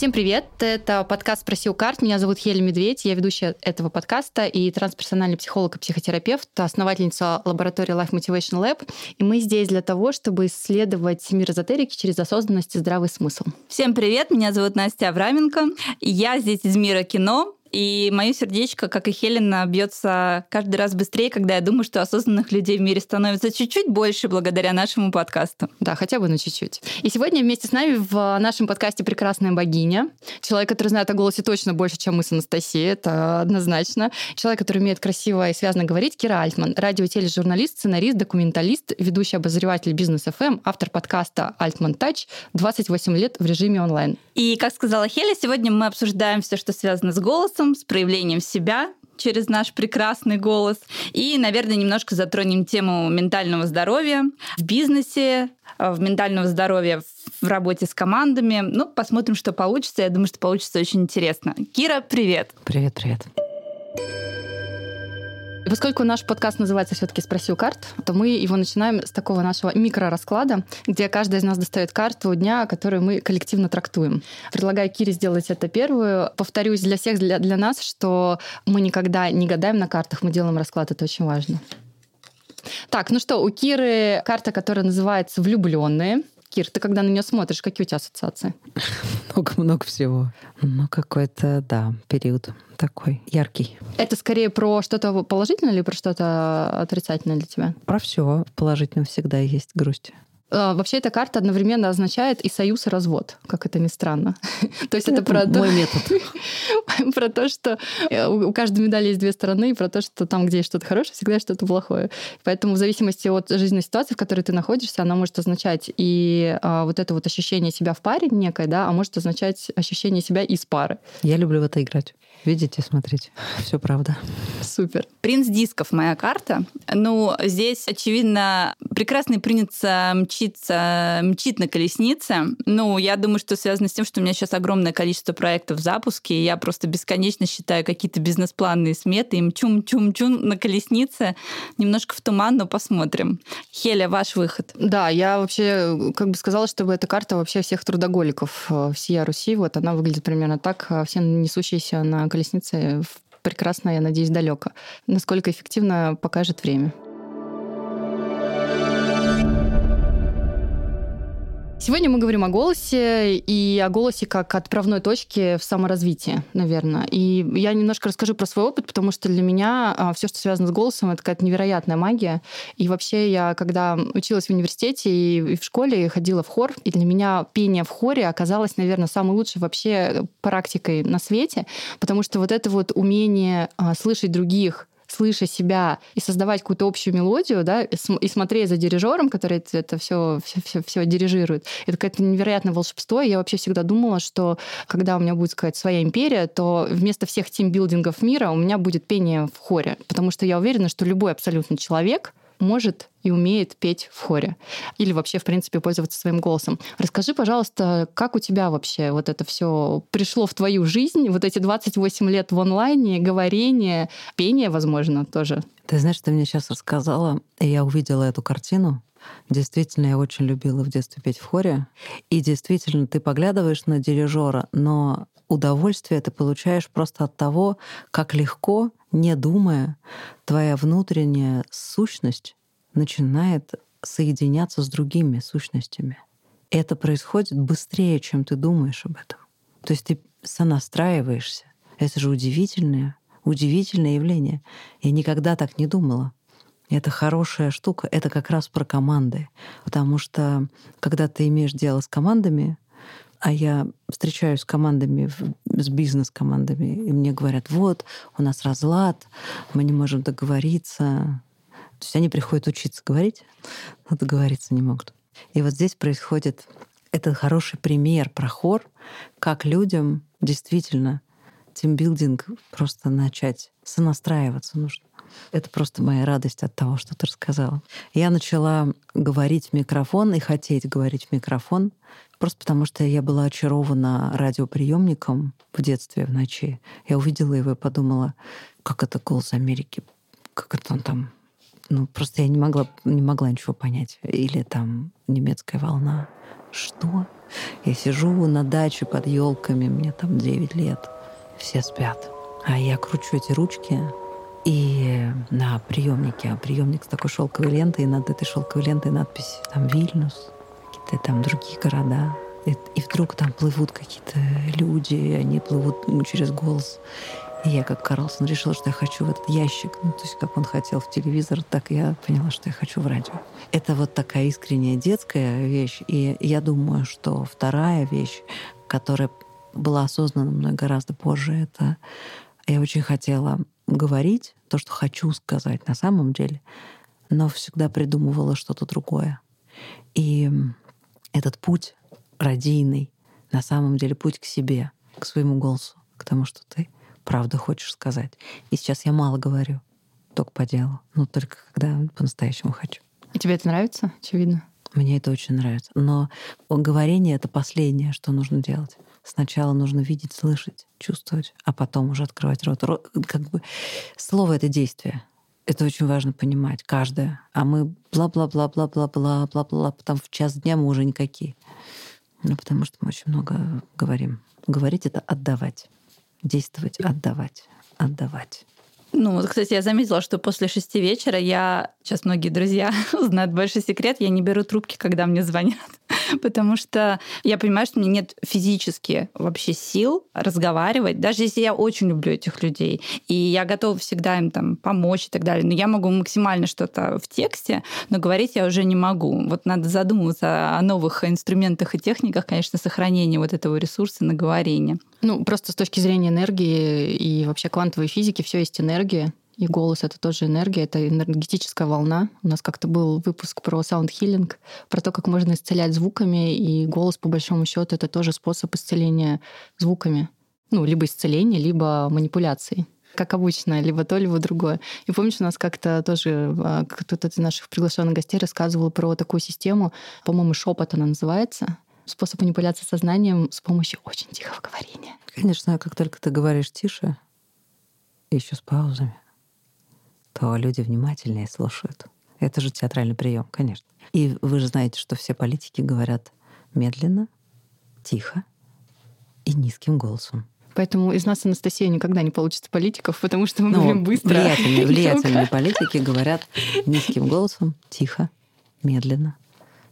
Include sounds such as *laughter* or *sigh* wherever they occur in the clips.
Всем привет! Это подкаст «Спроси у карт». Меня зовут Хеля Медведь, я ведущая этого подкаста и трансперсональный психолог и психотерапевт, основательница лаборатории Life Motivation Lab. И мы здесь для того, чтобы исследовать мир эзотерики через осознанность и здравый смысл. Всем привет! Меня зовут Настя Авраменко. Я здесь из мира кино, и мое сердечко, как и Хелена, бьется каждый раз быстрее, когда я думаю, что осознанных людей в мире становится чуть-чуть больше благодаря нашему подкасту. Да, хотя бы на чуть-чуть. И сегодня вместе с нами в нашем подкасте прекрасная богиня. Человек, который знает о голосе точно больше, чем мы с Анастасией, это однозначно. Человек, который умеет красиво и связно говорить, Кира Альтман. Радио- и тележурналист, сценарист, документалист, ведущий обозреватель бизнес FM, автор подкаста Альтман Тач, 28 лет в режиме онлайн. И, как сказала Хеля, сегодня мы обсуждаем все, что связано с голосом, голосом, с проявлением себя через наш прекрасный голос. И, наверное, немножко затронем тему ментального здоровья в бизнесе, в ментального здоровья в работе с командами. Ну, посмотрим, что получится. Я думаю, что получится очень интересно. Кира, привет. Привет, привет. Поскольку наш подкаст называется все-таки «Спроси у карт», то мы его начинаем с такого нашего микрорасклада, где каждый из нас достает карту дня, которую мы коллективно трактуем. Предлагаю Кире сделать это первую. Повторюсь для всех, для, для нас, что мы никогда не гадаем на картах, мы делаем расклад, это очень важно. Так, ну что, у Киры карта, которая называется «Влюбленные». Кир, ты когда на нее смотришь, какие у тебя ассоциации? *laughs* Много-много всего. Ну, какой-то, да, период такой яркий. Это скорее про что-то положительное или про что-то отрицательное для тебя? Про все положительно всегда есть грусть. А, вообще эта карта одновременно означает и союз, и развод, как это ни странно. *laughs* то есть это, про мой метод. *laughs* про то, что э, у каждой медали есть две стороны, и про то, что там, где есть что-то хорошее, всегда есть что-то плохое. Поэтому в зависимости от жизненной ситуации, в которой ты находишься, она может означать и а, вот это вот ощущение себя в паре некое, да, а может означать ощущение себя из пары. Я люблю в это играть. Видите, смотрите, *laughs* все правда. Супер. Принц дисков моя карта. Ну, здесь, очевидно, прекрасный принц мчится, мчит на колеснице. Ну, я думаю, что связано с тем, что у меня сейчас огромное количество проектов в запуске, и я просто бесконечно считаю какие-то бизнес-планы и сметы, и мчу-мчу-мчу на колеснице. Немножко в туман, но посмотрим. Хеля, ваш выход. Да, я вообще как бы сказала, чтобы эта карта вообще всех трудоголиков э, всея Руси, вот она выглядит примерно так, э, все несущиеся на колеснице прекрасно, я надеюсь, далеко. Насколько эффективно покажет время. Сегодня мы говорим о голосе и о голосе как отправной точке в саморазвитии, наверное. И я немножко расскажу про свой опыт, потому что для меня а, все, что связано с голосом, это какая-то невероятная магия. И вообще я, когда училась в университете и в школе, ходила в хор, и для меня пение в хоре оказалось, наверное, самой лучшей вообще практикой на свете, потому что вот это вот умение а, слышать других, слыша себя и создавать какую-то общую мелодию, да, и смотреть за дирижером, который это все, все, все, все дирижирует. Это какое-то невероятное волшебство. И я вообще всегда думала, что когда у меня будет сказать своя империя, то вместо всех тимбилдингов мира у меня будет пение в хоре. Потому что я уверена, что любой абсолютно человек может и умеет петь в хоре. Или вообще, в принципе, пользоваться своим голосом. Расскажи, пожалуйста, как у тебя вообще вот это все пришло в твою жизнь, вот эти 28 лет в онлайне, говорение, пение, возможно, тоже? Ты знаешь, ты мне сейчас рассказала, и я увидела эту картину. Действительно, я очень любила в детстве петь в хоре. И действительно, ты поглядываешь на дирижера, но удовольствие ты получаешь просто от того, как легко, не думая, твоя внутренняя сущность начинает соединяться с другими сущностями. Это происходит быстрее, чем ты думаешь об этом. То есть ты сонастраиваешься. Это же удивительное, удивительное явление. Я никогда так не думала. Это хорошая штука. Это как раз про команды. Потому что когда ты имеешь дело с командами, а я встречаюсь с командами, с бизнес-командами, и мне говорят, вот, у нас разлад, мы не можем договориться. То есть они приходят учиться говорить, но договориться не могут. И вот здесь происходит этот хороший пример про хор, как людям действительно тимбилдинг просто начать сонастраиваться нужно. Это просто моя радость от того, что ты рассказала. Я начала говорить в микрофон и хотеть говорить в микрофон, просто потому что я была очарована радиоприемником в детстве в ночи. Я увидела его и подумала, как это голос Америки, как это он там ну, просто я не могла, не могла ничего понять. Или там немецкая волна. Что? Я сижу на даче под елками, мне там 9 лет. Все спят. А я кручу эти ручки, и на приемнике, а приемник с такой шелковой лентой, и над этой шелковой лентой надпись там Вильнюс, какие-то там другие города. И, и вдруг там плывут какие-то люди, и они плывут ну, через голос. И я, как Карлсон, решила, что я хочу в этот ящик. Ну, то есть, как он хотел в телевизор, так я поняла, что я хочу в радио. Это вот такая искренняя детская вещь. И я думаю, что вторая вещь, которая была осознана мной гораздо позже, это я очень хотела говорить то, что хочу сказать на самом деле, но всегда придумывала что-то другое. И этот путь радийный, на самом деле путь к себе, к своему голосу, к тому, что ты правда хочешь сказать. И сейчас я мало говорю, только по делу, но только когда по-настоящему хочу. И тебе это нравится, очевидно? Мне это очень нравится. Но говорение — это последнее, что нужно делать. Сначала нужно видеть, слышать, чувствовать, а потом уже открывать рот. рот как бы слово — это действие. Это очень важно понимать, каждое. А мы бла-бла-бла-бла-бла-бла-бла-бла, потом в час дня мы уже никакие. Ну, потому что мы очень много говорим. Говорить — это отдавать. Действовать — отдавать. Отдавать. Ну, вот, кстати, я заметила, что после шести вечера я... Сейчас многие друзья *laughs* знают большой секрет. Я не беру трубки, когда мне звонят. *laughs* Потому что я понимаю, что мне нет физически вообще сил разговаривать, даже если я очень люблю этих людей. И я готова всегда им там помочь и так далее. Но я могу максимально что-то в тексте, но говорить я уже не могу. Вот надо задумываться о новых инструментах и техниках, конечно, сохранения вот этого ресурса на говорение. Ну, просто с точки зрения энергии и вообще квантовой физики все есть энергия. И голос — это тоже энергия, это энергетическая волна. У нас как-то был выпуск про саунд-хиллинг, про то, как можно исцелять звуками, и голос, по большому счету, это тоже способ исцеления звуками. Ну, либо исцеления, либо манипуляции как обычно, либо то, либо другое. И помнишь, у нас как-то тоже а, кто-то из наших приглашенных гостей рассказывал про такую систему, по-моему, шепот она называется, способ манипуляции сознанием с помощью очень тихого говорения. Конечно, как только ты говоришь тише, еще с паузами, то люди внимательнее слушают. Это же театральный прием, конечно. И вы же знаете, что все политики говорят медленно, тихо и низким голосом. Поэтому из нас Анастасия никогда не получится политиков, потому что мы ну, говорим быстро. Влиятельные, *laughs* влиятельные *laughs* политики говорят низким голосом, тихо, медленно,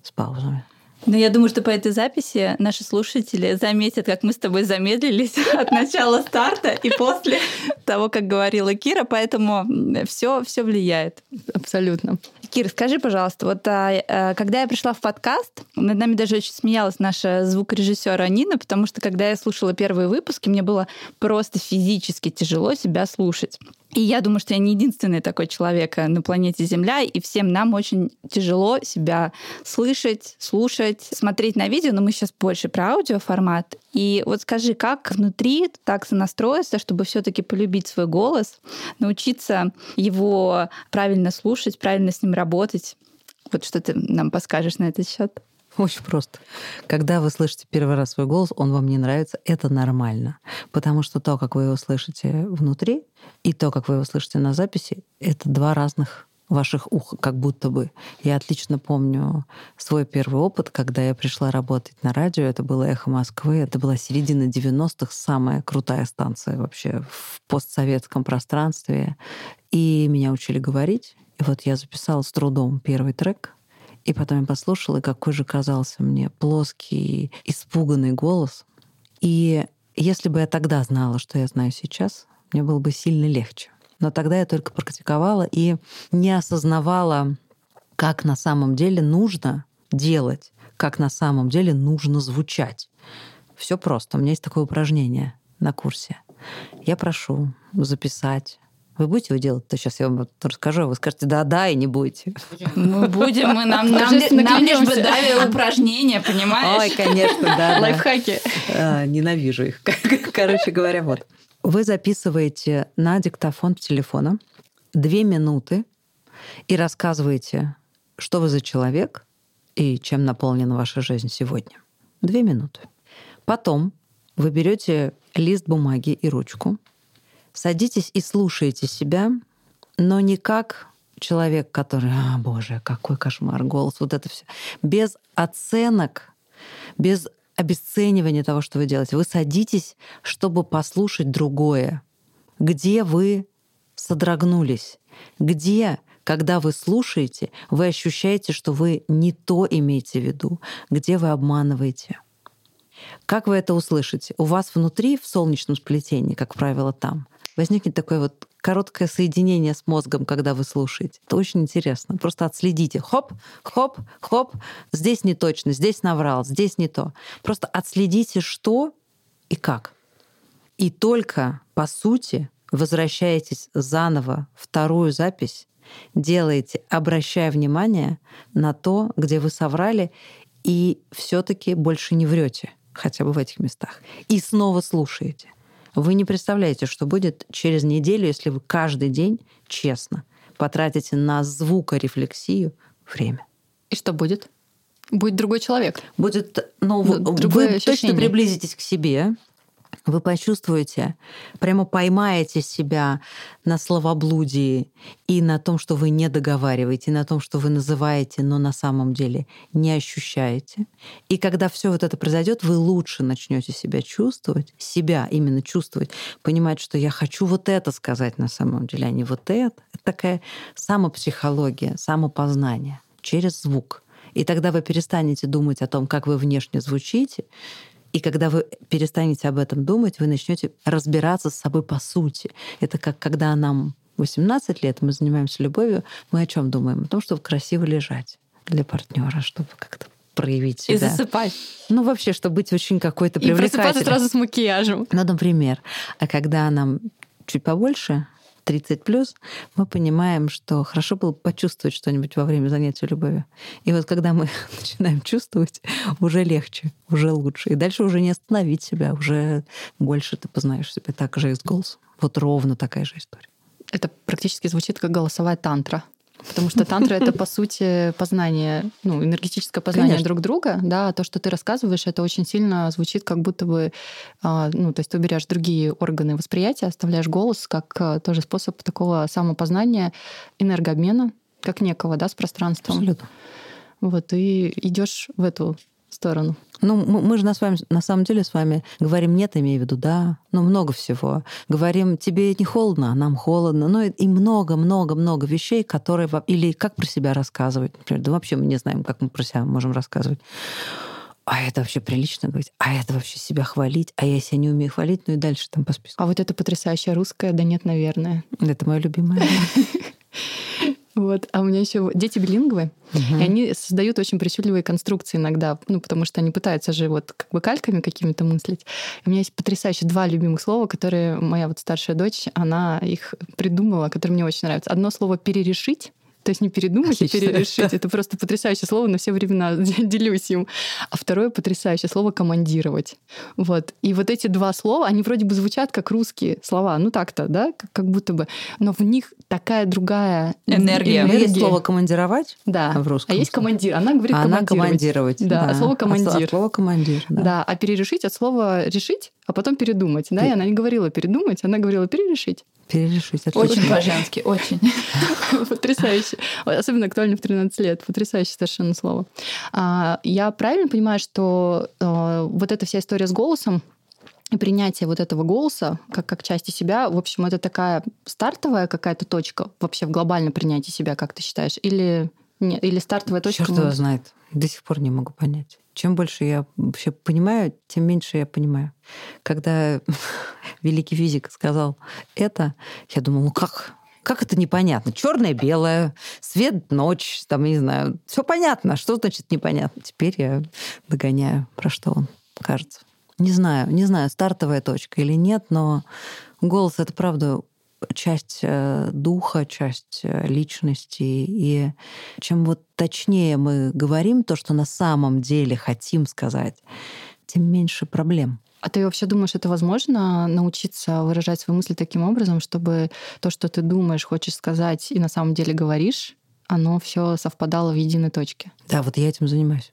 с паузами. Но я думаю, что по этой записи наши слушатели заметят, как мы с тобой замедлились *laughs* от начала старта и после того, как говорила Кира, поэтому все, все влияет. Абсолютно. Кир, скажи, пожалуйста, вот а, а, когда я пришла в подкаст, над нами даже очень смеялась наша звукорежиссер Нина, потому что когда я слушала первые выпуски, мне было просто физически тяжело себя слушать. И я думаю, что я не единственный такой человек э, на планете Земля, и всем нам очень тяжело себя слышать, слушать, смотреть на видео, но мы сейчас больше про аудиоформат. И вот скажи, как внутри так сонастроиться, чтобы все-таки полюбить свой голос, научиться его правильно слушать, правильно с ним работать? Вот что ты нам подскажешь на этот счет? *laughs* Очень просто. Когда вы слышите первый раз свой голос, он вам не нравится, это нормально. Потому что то, как вы его слышите внутри, и то, как вы его слышите на записи, это два разных ваших ух, как будто бы. Я отлично помню свой первый опыт, когда я пришла работать на радио. Это было «Эхо Москвы». Это была середина 90-х, самая крутая станция вообще в постсоветском пространстве. И меня учили говорить. И вот я записала с трудом первый трек, и потом я послушала, какой же казался мне плоский, испуганный голос. И если бы я тогда знала, что я знаю сейчас, мне было бы сильно легче. Но тогда я только практиковала и не осознавала, как на самом деле нужно делать, как на самом деле нужно звучать. Все просто. У меня есть такое упражнение на курсе. Я прошу записать вы будете его делать? То сейчас я вам расскажу, а вы скажете да-да и не будете. Мы будем, мы нам, нам, нам лишь бы дали упражнения, понимаешь? Ой, конечно, да. Лайфхаки. А, ненавижу их. *laughs* Короче говоря, вот. Вы записываете на диктофон телефона две минуты и рассказываете, что вы за человек и чем наполнена ваша жизнь сегодня. Две минуты. Потом вы берете лист бумаги и ручку, Садитесь и слушайте себя, но не как человек, который, а, боже, какой кошмар, голос, вот это все. Без оценок, без обесценивания того, что вы делаете. Вы садитесь, чтобы послушать другое. Где вы содрогнулись? Где когда вы слушаете, вы ощущаете, что вы не то имеете в виду, где вы обманываете. Как вы это услышите? У вас внутри, в солнечном сплетении, как правило, там, возникнет такое вот короткое соединение с мозгом, когда вы слушаете. Это очень интересно. Просто отследите. Хоп, хоп, хоп. Здесь не точно, здесь наврал, здесь не то. Просто отследите, что и как. И только, по сути, возвращаетесь заново вторую запись делаете, обращая внимание на то, где вы соврали, и все-таки больше не врете, хотя бы в этих местах. И снова слушаете. Вы не представляете, что будет через неделю, если вы каждый день честно потратите на звукорефлексию время. И что будет? Будет другой человек. Будет, ну, вы, вы точно приблизитесь к себе, вы почувствуете, прямо поймаете себя на словоблудии и на том, что вы не договариваете, на том, что вы называете, но на самом деле не ощущаете. И когда все вот это произойдет, вы лучше начнете себя чувствовать, себя именно чувствовать, понимать, что я хочу вот это сказать на самом деле, а не вот это. Это такая самопсихология, самопознание через звук. И тогда вы перестанете думать о том, как вы внешне звучите, и когда вы перестанете об этом думать, вы начнете разбираться с собой по сути. Это как когда нам 18 лет, мы занимаемся любовью, мы о чем думаем? О том, чтобы красиво лежать для партнера, чтобы как-то проявить себя. И засыпать. Ну, вообще, чтобы быть очень какой-то привлекательной. И просыпаться сразу с макияжем. Ну, например. А когда нам чуть побольше, 30 плюс, мы понимаем, что хорошо было почувствовать что-нибудь во время занятия любовью. И вот когда мы *laughs* начинаем чувствовать, уже легче, уже лучше. И дальше уже не остановить себя, уже больше ты познаешь себя так же и с голосом. Вот ровно такая же история. Это практически звучит как голосовая тантра. Потому что тантра это по сути познание, ну, энергетическое познание Конечно. друг друга, да, а то, что ты рассказываешь, это очень сильно звучит, как будто бы, а, ну, то есть ты уберешь другие органы восприятия, оставляешь голос как а, тоже способ такого самопознания, энергообмена, как некого, да, с пространством. Абсолютно. Вот, и идешь в эту сторону. Ну, мы, же на, с вами, на самом деле с вами говорим нет, имею в виду да, ну, много всего. Говорим, тебе не холодно, а нам холодно. Ну, и много-много-много вещей, которые... Или как про себя рассказывать, например. Да вообще мы не знаем, как мы про себя можем рассказывать. А это вообще прилично говорить? А это вообще себя хвалить? А я себя не умею хвалить? Ну и дальше там по списку. А вот это потрясающая русская, да нет, наверное. Это мое любимое. *laughs* Вот. А у меня еще дети билингвы, угу. и они создают очень причудливые конструкции иногда, ну, потому что они пытаются же вот как бы кальками какими-то мыслить. И у меня есть потрясающие два любимых слова, которые моя вот старшая дочь, она их придумала, которые мне очень нравятся. Одно слово «перерешить», то есть не передумать Отлично. и перерешить. Это просто потрясающее слово, на все времена *laughs* делюсь им. А второе потрясающее слово «командировать». Вот. И вот эти два слова, они вроде бы звучат как русские слова. Ну так-то, да, как, как будто бы. Но в них такая другая энергия. энергия. Есть слово «командировать» да. в русском. А есть командир. Она говорит а командировать. Она командировать. Да, да. слово командир. От слова командир. Да. да, а перерешить от слова решить, а потом передумать. Да, и она не говорила передумать, она говорила перерешить. Перерешить. Очень по-женски, очень. *laughs* Потрясающе. Особенно актуально в 13 лет. Потрясающее совершенно слово. А, я правильно понимаю, что а, вот эта вся история с голосом, и принятие вот этого голоса как, как части себя, в общем, это такая стартовая какая-то точка вообще в глобальном принятии себя, как ты считаешь? Или, нет, или стартовая точка? Черт его знает. До сих пор не могу понять. Чем больше я вообще понимаю, тем меньше я понимаю. Когда *laughs* великий физик сказал это, я думала, ну как? Как это непонятно? Черное, белое, свет, ночь, там, не знаю. Все понятно. Что значит непонятно? Теперь я догоняю, про что он кажется. Не знаю, не знаю, стартовая точка или нет, но голос это правда часть э, духа, часть э, личности. И чем вот точнее мы говорим то, что на самом деле хотим сказать, тем меньше проблем. А ты вообще думаешь, это возможно научиться выражать свои мысли таким образом, чтобы то, что ты думаешь, хочешь сказать и на самом деле говоришь, оно все совпадало в единой точке? Да, вот я этим занимаюсь.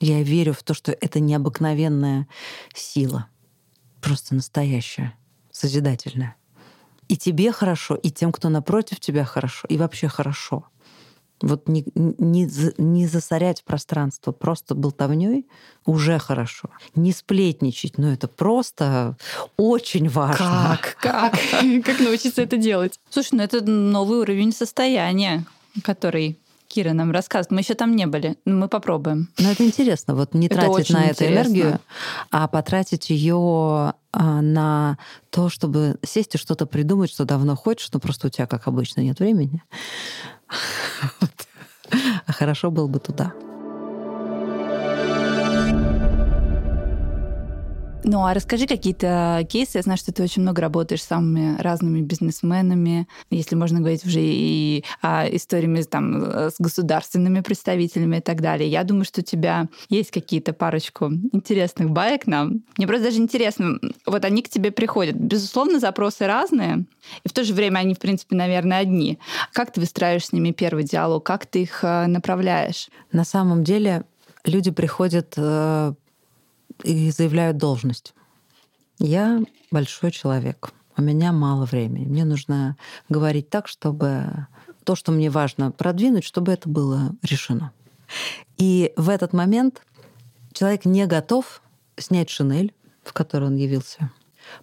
Я верю в то, что это необыкновенная сила, просто настоящая, созидательная. И тебе хорошо, и тем, кто напротив тебя хорошо, и вообще хорошо. Вот не, не, не засорять пространство просто болтовней уже хорошо. Не сплетничать, но это просто очень важно. Как? Как? *laughs* Как научиться это делать? Слушай, ну это новый уровень состояния, который Кира нам рассказывает. Мы еще там не были, но мы попробуем. Но это интересно, вот не это тратить на это энергию, а потратить ее а, на то, чтобы сесть и что-то придумать, что давно хочешь, но просто у тебя, как обычно, нет времени. *laughs* А хорошо было бы туда. Ну, а расскажи какие-то кейсы. Я знаю, что ты очень много работаешь с самыми разными бизнесменами, если можно говорить уже и а, историями там, с государственными представителями и так далее. Я думаю, что у тебя есть какие-то парочку интересных баек нам. Мне просто даже интересно, вот они к тебе приходят. Безусловно, запросы разные, и в то же время они, в принципе, наверное, одни. Как ты выстраиваешь с ними первый диалог? Как ты их э, направляешь? На самом деле люди приходят э, и заявляют должность. Я большой человек, у меня мало времени. Мне нужно говорить так, чтобы то, что мне важно продвинуть, чтобы это было решено. И в этот момент человек не готов снять шинель, в которой он явился,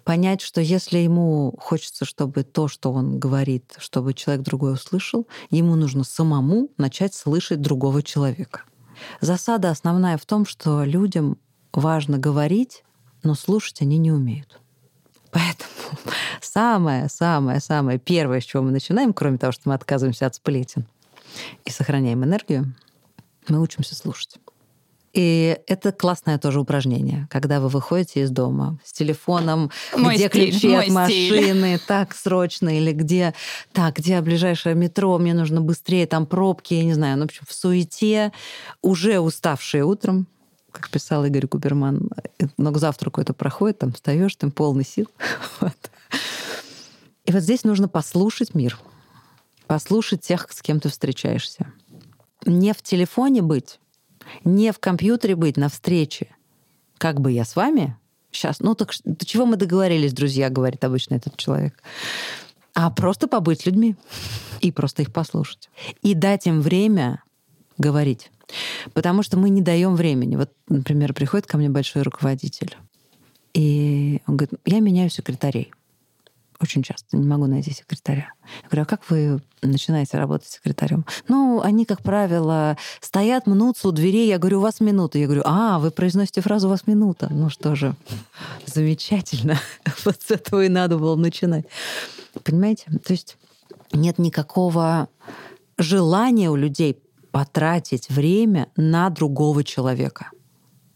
понять, что если ему хочется, чтобы то, что он говорит, чтобы человек другой услышал, ему нужно самому начать слышать другого человека. Засада основная в том, что людям важно говорить, но слушать они не умеют. Поэтому *laughs* самое-самое-самое первое, с чего мы начинаем, кроме того, что мы отказываемся от сплетен и сохраняем энергию, мы учимся слушать. И это классное тоже упражнение, когда вы выходите из дома с телефоном, мой где стиль, ключи от машины, стиль. так срочно, или где, так, где ближайшее метро, мне нужно быстрее, там пробки, я не знаю, ну, в общем, в суете, уже уставшие утром, как писал Игорь Куберман, но к завтраку это проходит, там встаешь, ты полный сил. *laughs* Вот. И вот здесь нужно послушать мир, послушать тех, с кем ты встречаешься. Не в телефоне быть, не в компьютере быть на встрече. Как бы я с вами сейчас, ну так до чего мы договорились, друзья, говорит обычно этот человек. А просто побыть с людьми и просто их послушать. И дать им время говорить. Потому что мы не даем времени. Вот, например, приходит ко мне большой руководитель, и он говорит, я меняю секретарей. Очень часто не могу найти секретаря. Я говорю, а как вы начинаете работать секретарем? Ну, они, как правило, стоят, мнутся у дверей. Я говорю, у вас минута. Я говорю, а, вы произносите фразу «у вас минута». Ну что же, *laughs* замечательно. *laughs* Вот с этого и надо было начинать. Понимаете? То есть нет никакого желания у людей потратить время на другого человека.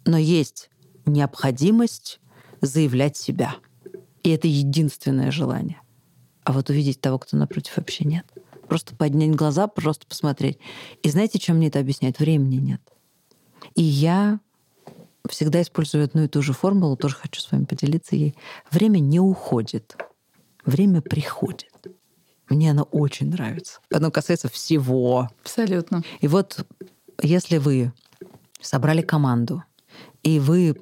Но есть необходимость заявлять себя. И это единственное желание. А вот увидеть того, кто напротив, вообще нет. Просто поднять глаза, просто посмотреть. И знаете, чем мне это объясняет? Времени нет. И я всегда использую одну и ту же формулу, тоже хочу с вами поделиться ей. Время не уходит, время приходит. Мне она очень нравится. Оно касается всего. Абсолютно. И вот если вы собрали команду, и вы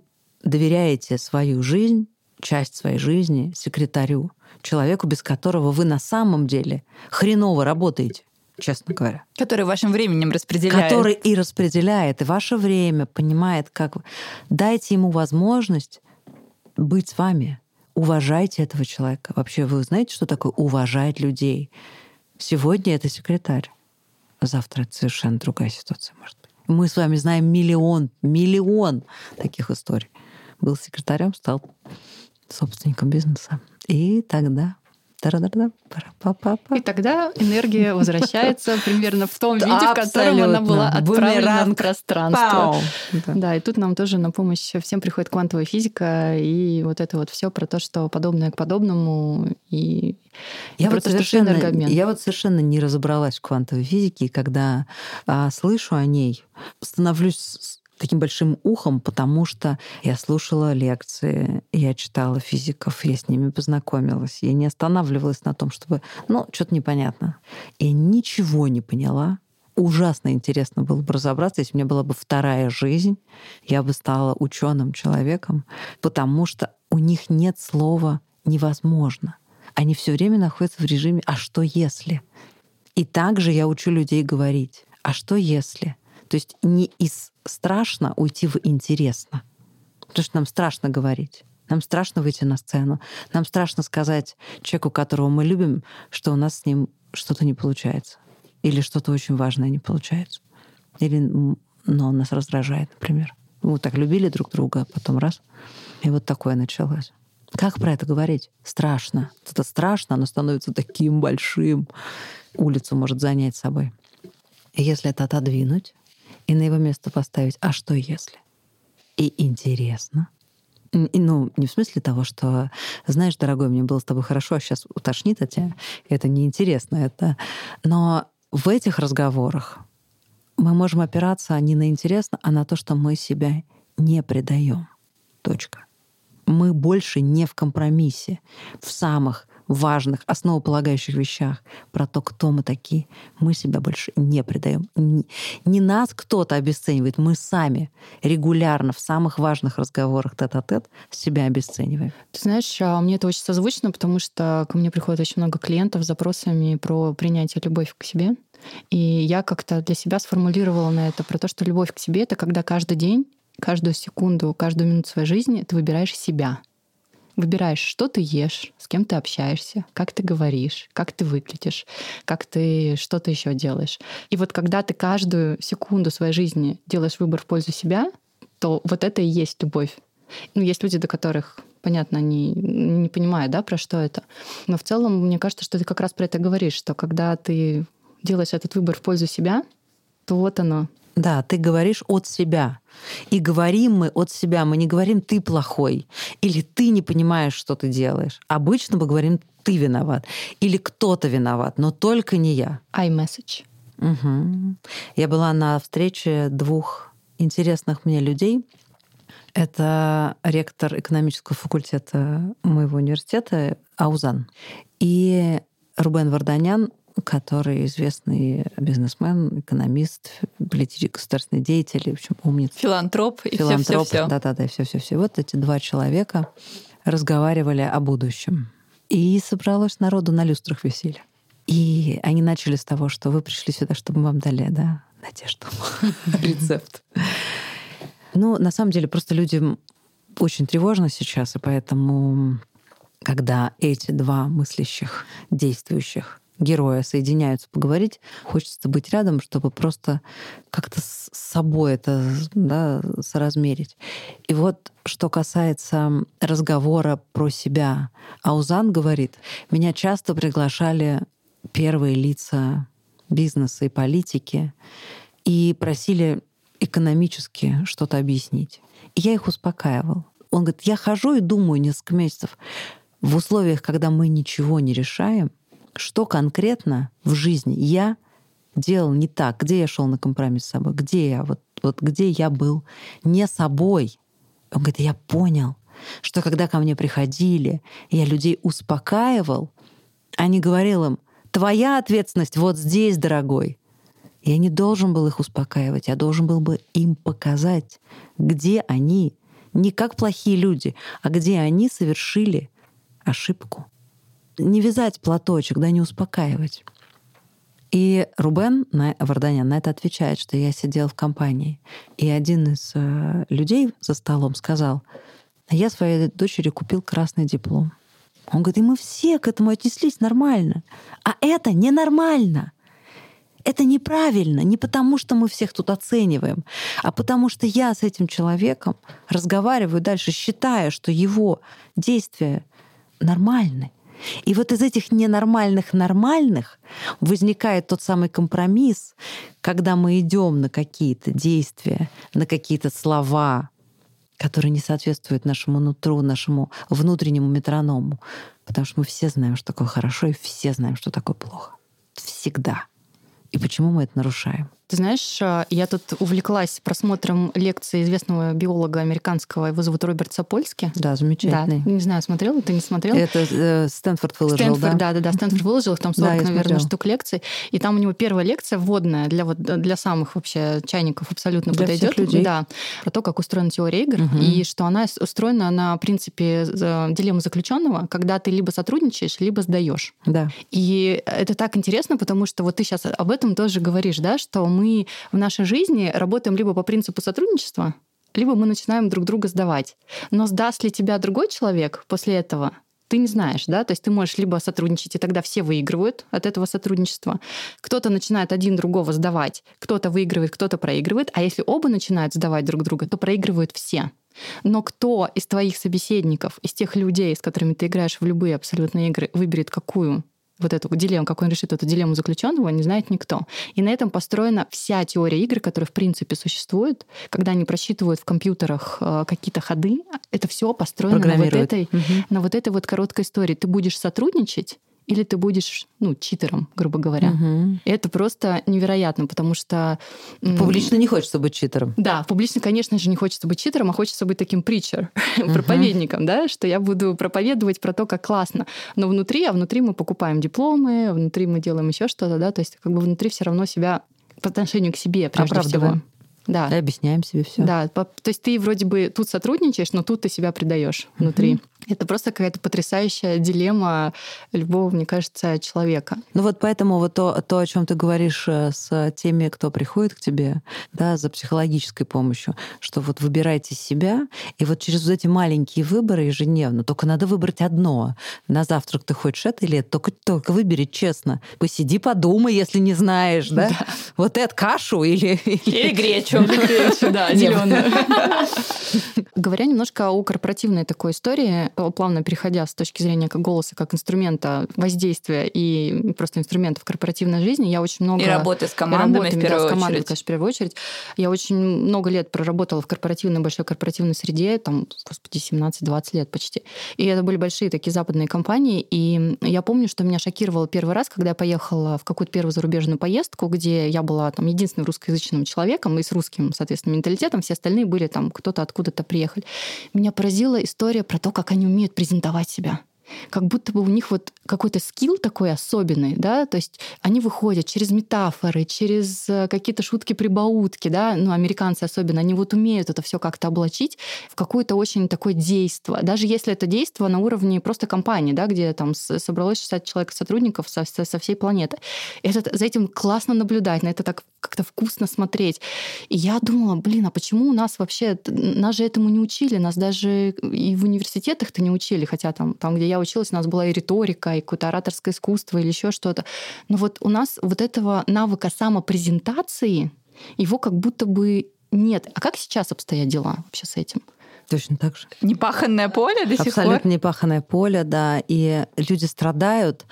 доверяете свою жизнь, часть своей жизни секретарю, человеку, без которого вы на самом деле хреново работаете, честно говоря. Который вашим временем распределяет. Который и распределяет, и ваше время, понимает, как... Дайте ему возможность быть с вами, уважайте этого человека. Вообще, вы знаете, что такое уважать людей? Сегодня это секретарь. Завтра это совершенно другая ситуация может быть. Мы с вами знаем миллион, миллион таких историй. Был секретарем, стал собственником бизнеса. И тогда и тогда энергия возвращается примерно в том виде, в котором она была отправлена в пространство. Да, и тут нам тоже на помощь всем приходит квантовая физика и вот это вот все про то, что подобное к подобному и я вот, совершенно, я вот совершенно не разобралась в квантовой физике, и когда а, слышу о ней, становлюсь таким большим ухом, потому что я слушала лекции, я читала физиков, я с ними познакомилась. Я не останавливалась на том, чтобы... Ну, что-то непонятно. И ничего не поняла. Ужасно интересно было бы разобраться, если у меня была бы вторая жизнь, я бы стала ученым человеком, потому что у них нет слова невозможно. они все время находятся в режиме «а что если?». И также я учу людей говорить «а что если?». То есть не из страшно уйти в интересно. Потому что нам страшно говорить. Нам страшно выйти на сцену. Нам страшно сказать человеку, которого мы любим, что у нас с ним что-то не получается. Или что-то очень важное не получается. Или но ну, он нас раздражает, например. Мы так любили друг друга, а потом раз. И вот такое началось. Как про это говорить? Страшно. Это страшно, оно становится таким большим. Улицу может занять собой. И если это отодвинуть и на его место поставить, а что если? И интересно, ну, не в смысле того, что, знаешь, дорогой, мне было с тобой хорошо, а сейчас утошнит от тебя. Это неинтересно. Это... Но в этих разговорах мы можем опираться не на интересно, а на то, что мы себя не предаем. Точка. Мы больше не в компромиссе в самых важных, основополагающих вещах, про то, кто мы такие, мы себя больше не предаем. Не, не нас кто-то обесценивает, мы сами регулярно в самых важных разговорах тет-а-тет себя обесцениваем. Ты знаешь, а, мне это очень созвучно, потому что ко мне приходит очень много клиентов с запросами про принятие любовь к себе. И я как-то для себя сформулировала на это про то, что любовь к себе — это когда каждый день каждую секунду, каждую минуту своей жизни ты выбираешь себя выбираешь, что ты ешь, с кем ты общаешься, как ты говоришь, как ты выглядишь, как ты что-то еще делаешь. И вот когда ты каждую секунду своей жизни делаешь выбор в пользу себя, то вот это и есть любовь. Ну, есть люди, до которых, понятно, они не понимают, да, про что это. Но в целом, мне кажется, что ты как раз про это говоришь, что когда ты делаешь этот выбор в пользу себя, то вот оно, да, ты говоришь от себя. И говорим мы от себя. Мы не говорим «ты плохой» или «ты не понимаешь, что ты делаешь». Обычно мы говорим «ты виноват» или «кто-то виноват», но только не я. iMessage. Угу. Я была на встрече двух интересных мне людей. Это ректор экономического факультета моего университета Аузан и Рубен Варданян, который известный бизнесмен, экономист, политический государственный деятель, в общем, умница. Филантроп и Филантроп, все-все-все. Да-да-да, все-все-все. Вот эти два человека разговаривали о будущем. И собралось народу на люстрах веселье. И они начали с того, что вы пришли сюда, чтобы мы вам дали, да, надежду, *laughs* рецепт. Ну, на самом деле, просто людям очень тревожно сейчас, и поэтому, когда эти два мыслящих, действующих героя соединяются поговорить, хочется быть рядом, чтобы просто как-то с собой это да, соразмерить. И вот что касается разговора про себя, Аузан говорит, меня часто приглашали первые лица бизнеса и политики и просили экономически что-то объяснить. И я их успокаивал. Он говорит, я хожу и думаю несколько месяцев, в условиях, когда мы ничего не решаем, что конкретно в жизни я делал не так, где я шел на компромисс с собой, где я, вот, вот где я был не собой. Он говорит, я понял, что когда ко мне приходили, я людей успокаивал, а не говорил им, твоя ответственность вот здесь, дорогой. Я не должен был их успокаивать, я должен был бы им показать, где они, не как плохие люди, а где они совершили ошибку не вязать платочек, да не успокаивать. И Рубен на, Варданян на это отвечает, что я сидел в компании. И один из э, людей за столом сказал, я своей дочери купил красный диплом. Он говорит, и мы все к этому отнеслись нормально. А это ненормально. Это неправильно, не потому что мы всех тут оцениваем, а потому что я с этим человеком разговариваю дальше, считая, что его действия нормальны. И вот из этих ненормальных нормальных возникает тот самый компромисс, когда мы идем на какие-то действия, на какие-то слова, которые не соответствуют нашему нутру, нашему внутреннему метроному. Потому что мы все знаем, что такое хорошо, и все знаем, что такое плохо. Всегда. И почему мы это нарушаем? Ты знаешь, э, я тут увлеклась просмотром лекции известного биолога американского, его зовут Роберт Сапольски. Да, замечательный. Да, не знаю, смотрел ты, не смотрел? Это э, Стэнфорд выложил, Стэнфорд, да? да, да, да, Стэнфорд выложил, там 40, Да, наверное, смотрела. штук лекций. И там у него первая лекция вводная для, вот, для самых вообще чайников абсолютно Для подойдет. всех людей. Да, про то, как устроена теория игр, Мгм. и что она устроена на принципе э, дилеммы заключенного, когда ты либо сотрудничаешь, либо сдаешь. Да. И это так интересно, потому что вот ты сейчас об этом тоже говоришь, да, что мы в нашей жизни работаем либо по принципу сотрудничества, либо мы начинаем друг друга сдавать. Но сдаст ли тебя другой человек после этого? Ты не знаешь, да? То есть ты можешь либо сотрудничать, и тогда все выигрывают от этого сотрудничества. Кто-то начинает один другого сдавать, кто-то выигрывает, кто-то проигрывает. А если оба начинают сдавать друг друга, то проигрывают все. Но кто из твоих собеседников, из тех людей, с которыми ты играешь в любые абсолютно игры, выберет какую вот эту дилемму, как он решит эту дилемму заключенного, не знает никто. И на этом построена вся теория игр, которая в принципе существует. Когда они просчитывают в компьютерах э, какие-то ходы, это все построено на вот этой, Мгм. на вот этой вот короткой истории. Ты будешь сотрудничать или ты будешь, ну, читером, грубо говоря. И это просто невероятно, потому что... Публично не хочется быть читером. да, публично, конечно же, не хочется быть читером, а хочется быть таким притчер, проповедником, да, что я буду проповедовать про то, как классно. Но внутри, а внутри мы покупаем дипломы, внутри мы делаем еще что-то, да, то есть как бы внутри все равно себя по отношению к себе прежде всего. Да. И объясняем себе все. Да, то есть ты вроде бы тут сотрудничаешь, но тут ты себя предаешь внутри. Это просто какая-то потрясающая дилемма любого, мне кажется, человека. Ну вот поэтому вот то, то, о чем ты говоришь э, с теми, кто приходит к тебе, да, за психологической помощью, что вот выбирайте себя, и вот через вот эти маленькие выборы ежедневно, только надо выбрать одно. На завтрак ты хочешь это или это, только, только выбери честно. Посиди, подумай, если не знаешь, да? Вот это кашу или... Или гречу. Да, зеленую. Говоря немножко о корпоративной такой истории, плавно переходя с точки зрения как голоса, как инструмента воздействия и просто инструмента в корпоративной жизни, я очень много... И работы с командами работами, в да, первую с командой, очередь. конечно, в первую очередь. Я очень много лет проработала в корпоративной, большой корпоративной среде, там, господи, 17-20 лет почти. И это были большие такие западные компании. И я помню, что меня шокировало первый раз, когда я поехала в какую-то первую зарубежную поездку, где я была там единственным русскоязычным человеком и с русским, соответственно, менталитетом. Все остальные были там кто-то откуда-то приехали. Меня поразила история про то, как они умеют презентовать себя как будто бы у них вот какой-то скилл такой особенный, да, то есть они выходят через метафоры, через э, какие-то шутки-прибаутки, да, ну, американцы особенно, они вот умеют это все как-то облачить в какое-то очень такое действо, даже если это действо на уровне просто компании, да, где там собралось 60 человек сотрудников со, со- со всей планеты. Это, за этим классно наблюдать, на это так как-то вкусно смотреть. И я думала, блин, а почему у нас вообще, нас же этому не учили, нас даже и в университетах-то не учили, хотя там, там, где я училась, у нас была и риторика, и какое-то ораторское искусство или еще что-то. Но вот у нас вот этого навыка самопрезентации, его как будто бы нет. А как сейчас обстоят дела вообще с этим? Точно так же. Непаханное поле до сих Абсолютно пор. непаханное поле, да. И люди страдают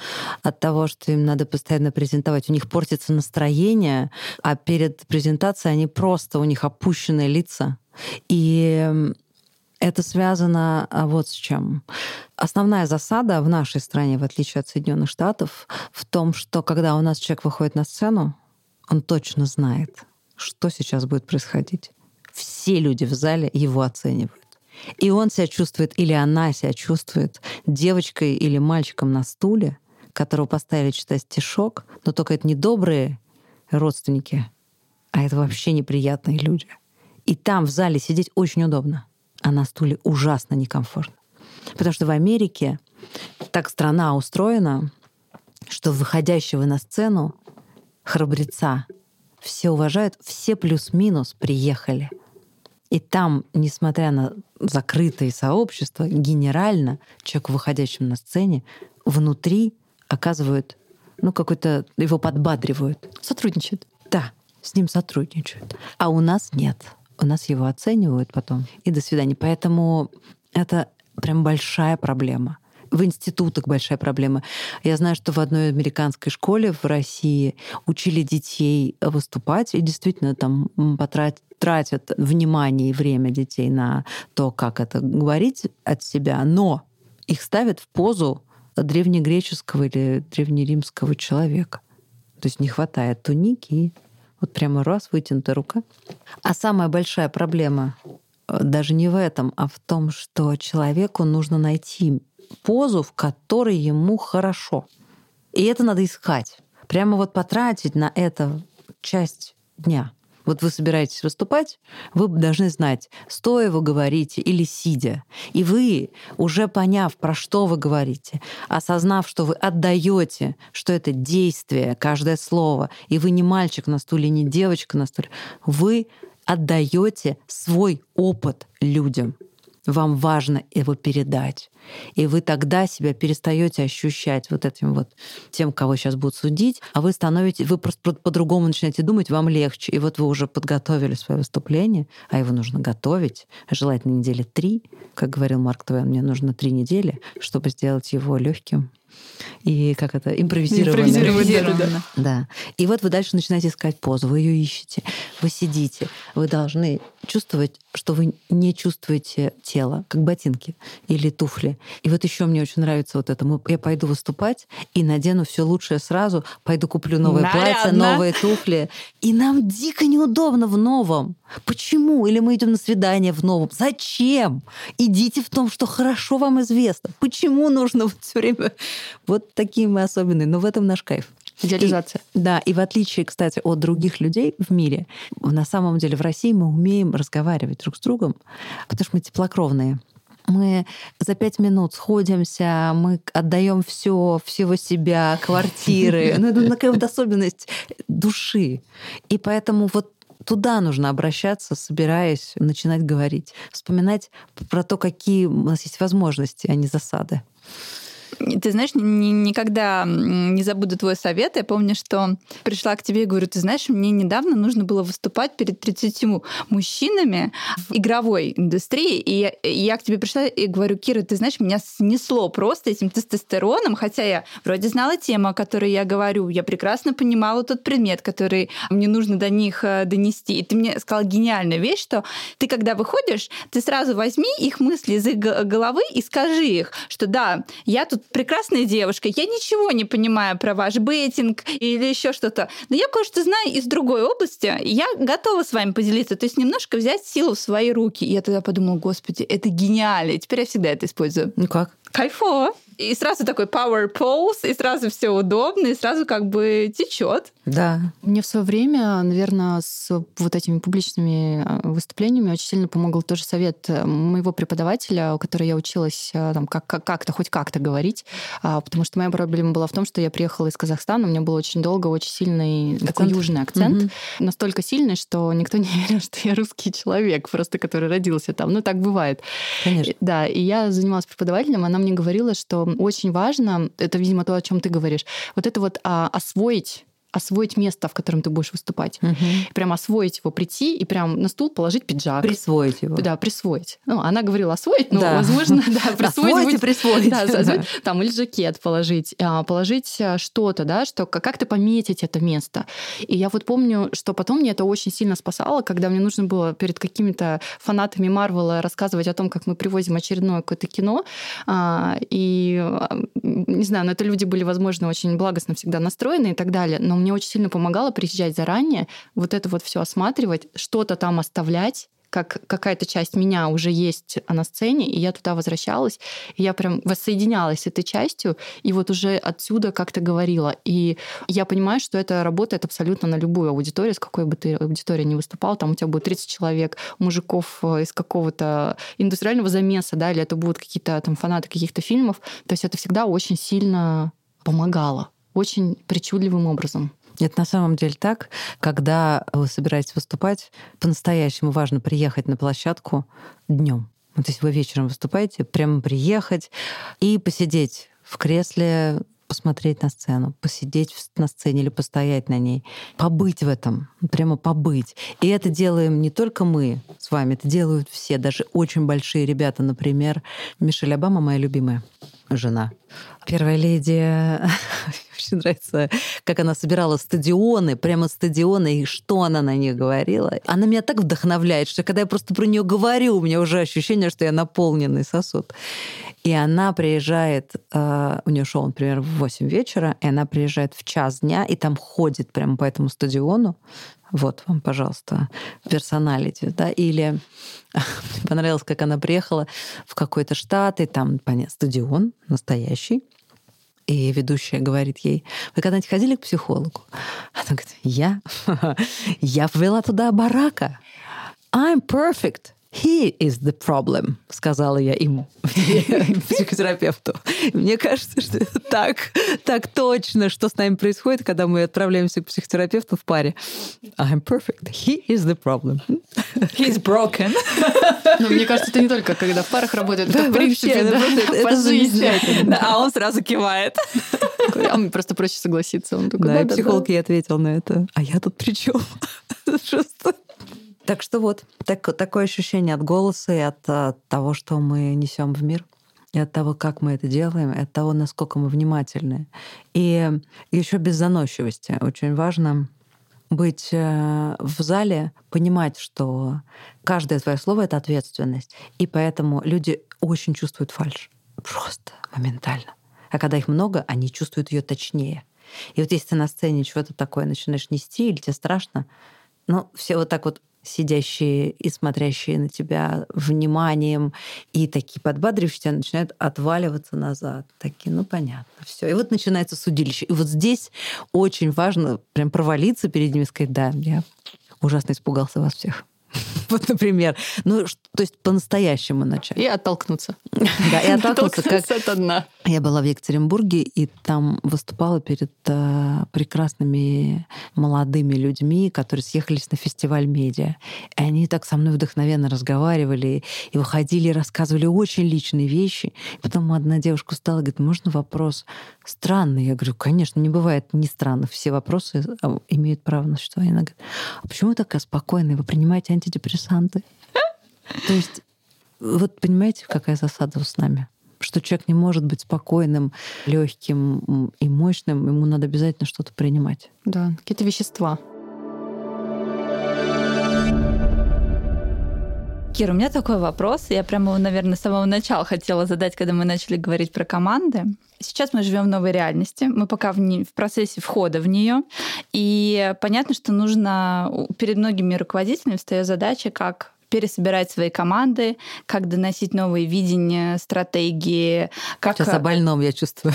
от того, что им надо постоянно презентовать. У них портится настроение, а перед презентацией они просто, у них опущенные лица. И это связано а, вот с чем. Основная засада в нашей стране, в отличие от Соединенных Штатов, в том, что когда у нас человек выходит на сцену, он точно знает, что сейчас будет происходить. Все люди в зале его оценивают. И он себя чувствует, или она себя чувствует девочкой или мальчиком на стуле, которого поставили читать стишок, но только это не добрые родственники, а это вообще неприятные люди. И там в зале сидеть очень удобно, а на стуле ужасно некомфортно. Потому что в Америке так страна устроена, что выходящего на сцену храбреца все уважают, все плюс-минус приехали. И там, несмотря на закрытые сообщества, генерально человек, выходящим на сцене, внутри оказывают, ну, какой-то, его подбадривают. Сотрудничают. Да, с ним сотрудничают. А у нас нет. У нас его оценивают потом. И до свидания. Поэтому это прям большая проблема. В институтах большая проблема. Я знаю, что в одной американской школе в России учили детей выступать, и действительно там потратить тратят внимание и время детей на то, как это говорить от себя, но их ставят в позу древнегреческого или древнеримского человека. То есть не хватает туники, Вот прямо раз, вытянутая рука. А самая большая проблема э, даже не в этом, а в том, что человеку нужно найти позу, в которой ему хорошо. И это надо искать. Прямо вот потратить на это часть дня. Вот вы собираетесь выступать, вы должны знать, стоя вы говорите или сидя. И вы, уже поняв, про что вы говорите, осознав, что вы отдаете, что это действие, каждое слово, и вы не мальчик на стуле, не девочка на стуле, вы отдаете свой опыт людям вам важно его передать. И вы тогда себя перестаете ощущать вот этим вот тем, кого сейчас будут судить, а вы становитесь, вы просто по-другому начинаете думать, вам легче. И вот вы уже подготовили свое выступление, а его нужно готовить, желательно недели три. Как говорил Марк Твен, мне нужно три недели, чтобы сделать его легким и как это импровизированно. Импровизированно. Да. И вот вы дальше начинаете искать позу, вы ее ищете, вы сидите, вы должны чувствовать, что вы не чувствуете тело, как ботинки или туфли. И вот еще мне очень нравится вот это. Я пойду выступать и надену все лучшее сразу, пойду куплю новое Нарядно. платье, новые туфли. И нам дико неудобно в новом. Почему? Или мы идем на свидание в новом? Зачем? Идите в том, что хорошо вам известно. Почему нужно вот все время вот такие мы особенные? Но в этом наш кайф. Идеализация. И, да, и в отличие, кстати, от других людей в мире, на самом деле в России мы умеем разговаривать друг с другом, потому что мы теплокровные. Мы за пять минут сходимся, мы отдаем все, всего себя, квартиры. *laughs* Ну, это такая вот особенность души. И поэтому вот туда нужно обращаться, собираясь начинать говорить, вспоминать про то, какие у нас есть возможности, а не засады. Ты знаешь, ни, никогда не забуду твой совет. Я помню, что пришла к тебе и говорю, ты знаешь, мне недавно нужно было выступать перед 30 мужчинами в игровой индустрии. И я, я к тебе пришла и говорю, Кира, ты знаешь, меня снесло просто этим тестостероном, хотя я вроде знала тему, о которой я говорю. Я прекрасно понимала тот предмет, который мне нужно до них э, донести. И ты мне сказала гениальную вещь, что ты, когда выходишь, ты сразу возьми их мысли из их головы и скажи их, что да, я тут прекрасная девушка, я ничего не понимаю про ваш бейтинг или еще что-то, но я кое-что знаю из другой области, и я готова с вами поделиться, то есть немножко взять силу в свои руки. И я тогда подумала, господи, это гениально, и теперь я всегда это использую. Ну как? Кайфово и сразу такой power pose, и сразу все удобно, и сразу как бы течет. Да. Мне в свое время, наверное, с вот этими публичными а, выступлениями очень сильно помогал тоже совет моего преподавателя, у которой я училась а, там как- как-то, хоть как-то говорить, а, потому что моя проблема была в том, что я приехала из Казахстана, у меня был очень долго очень сильный акцент. такой южный акцент, угу. настолько сильный, что никто не *laughs* верил, что я русский человек, просто который родился там. Ну, так бывает. Конечно. Да, и я занималась преподавателем, она мне говорила, что очень важно, это, видимо, то, о чем ты говоришь, вот это вот а, освоить освоить место, в котором ты будешь выступать. Угу. Прям освоить его, прийти и прям на стул положить пиджак. Присвоить его. Да, присвоить. Ну, она говорила освоить, но, да. возможно, да, *laughs* присвоить. Освоить и присвоить. Да, да. Там или жакет положить, а, положить а, что-то, да, что как-то пометить это место. И я вот помню, что потом мне это очень сильно спасало, когда мне нужно было перед какими-то фанатами Марвела рассказывать о том, как мы привозим очередное какое-то кино. А, и, не знаю, но это люди были, возможно, очень благостно всегда настроены и так далее, но мне очень сильно помогало приезжать заранее, вот это вот все осматривать, что-то там оставлять, как какая-то часть меня уже есть на сцене, и я туда возвращалась, и я прям воссоединялась с этой частью, и вот уже отсюда как-то говорила. И я понимаю, что это работает абсолютно на любую аудиторию, с какой бы ты аудиторией не выступал, там у тебя будет 30 человек, мужиков э, из какого-то индустриального замеса, да, или это будут какие-то там фанаты каких-то фильмов. То есть это всегда очень сильно помогало, очень причудливым образом. Это на самом деле так. Когда вы собираетесь выступать, по-настоящему важно приехать на площадку днем. То есть вы вечером выступаете, прямо приехать и посидеть в кресле, посмотреть на сцену, посидеть на сцене или постоять на ней, побыть в этом, прямо побыть. И это делаем не только мы с вами, это делают все, даже очень большие ребята, например, Мишель Обама, моя любимая жена. Первая леди *laughs* очень нравится, как она собирала стадионы, прямо стадионы, и что она на них говорила. Она меня так вдохновляет, что когда я просто про нее говорю, у меня уже ощущение, что я наполненный сосуд. И она приезжает, э, у нее шоу, например, в 8 вечера, и она приезжает в час дня, и там ходит прямо по этому стадиону, Вот вам, пожалуйста, персоналити. Да? Или *laughs* понравилось, как она приехала в какой-то штат, и там, понятно, стадион настоящий. И ведущая говорит ей, вы когда-нибудь ходили к психологу? Она говорит, я? *laughs* Я повела туда барака. I'm perfect. He is the problem, сказала я ему, *laughs* психотерапевту. Мне кажется, что это так, так точно, что с нами происходит, когда мы отправляемся к психотерапевту в паре. I'm perfect. He is the problem. He's broken. Ну, мне кажется, это не только когда в парах работает, это в принципе, Вообще, да, это просто- по жизни. Да, А он сразу кивает. А мне просто проще согласиться. Он такой, Да, да-да-да. психолог ей ответил на это. А я тут при чем? *laughs* Так что вот, так- такое ощущение от голоса и от, а, того, что мы несем в мир, и от того, как мы это делаем, и от того, насколько мы внимательны. И еще без заносчивости. Очень важно быть э, в зале, понимать, что каждое твое слово — это ответственность. И поэтому люди очень чувствуют фальш. Просто моментально. А когда их много, они чувствуют ее точнее. И вот если ты на сцене чего-то такое начинаешь нести, или тебе страшно, ну, все вот так вот сидящие и смотрящие на тебя вниманием и такие подбадривающие тебя начинают отваливаться назад. Такие, ну понятно, все. И вот начинается судилище. И вот здесь очень важно прям провалиться перед ними и сказать, да, я ужасно испугался вас всех. *laughs* Вот, например. Ну, то есть по-настоящему начать. И оттолкнуться. *laughs* Да, и *laughs* оттолкнуться, как от дна. я была в Екатеринбурге и там выступала перед э, прекрасными молодыми людьми, которые съехались на фестиваль медиа. И они так со мной вдохновенно разговаривали и выходили, и рассказывали очень личные вещи. И потом одна девушка устала, говорит, можно вопрос странный? Я говорю, конечно, не бывает не странных. Все вопросы а, имеют право на существование. Она говорит, а почему вы такая спокойная? Вы принимаете антидепрессанты? То есть вот понимаете, какая засада с нами? Что человек не может быть спокойным, легким и мощным, ему надо обязательно что-то принимать. Да, какие-то вещества. Кира, у меня такой вопрос. Я прямо, наверное, с самого начала хотела задать, когда мы начали говорить про команды. Сейчас мы живем в новой реальности. Мы пока в, не- в процессе входа в нее. И понятно, что нужно перед многими руководителями встает задача, как пересобирать свои команды, как доносить новые видения, стратегии, как Сейчас о больном я чувствую.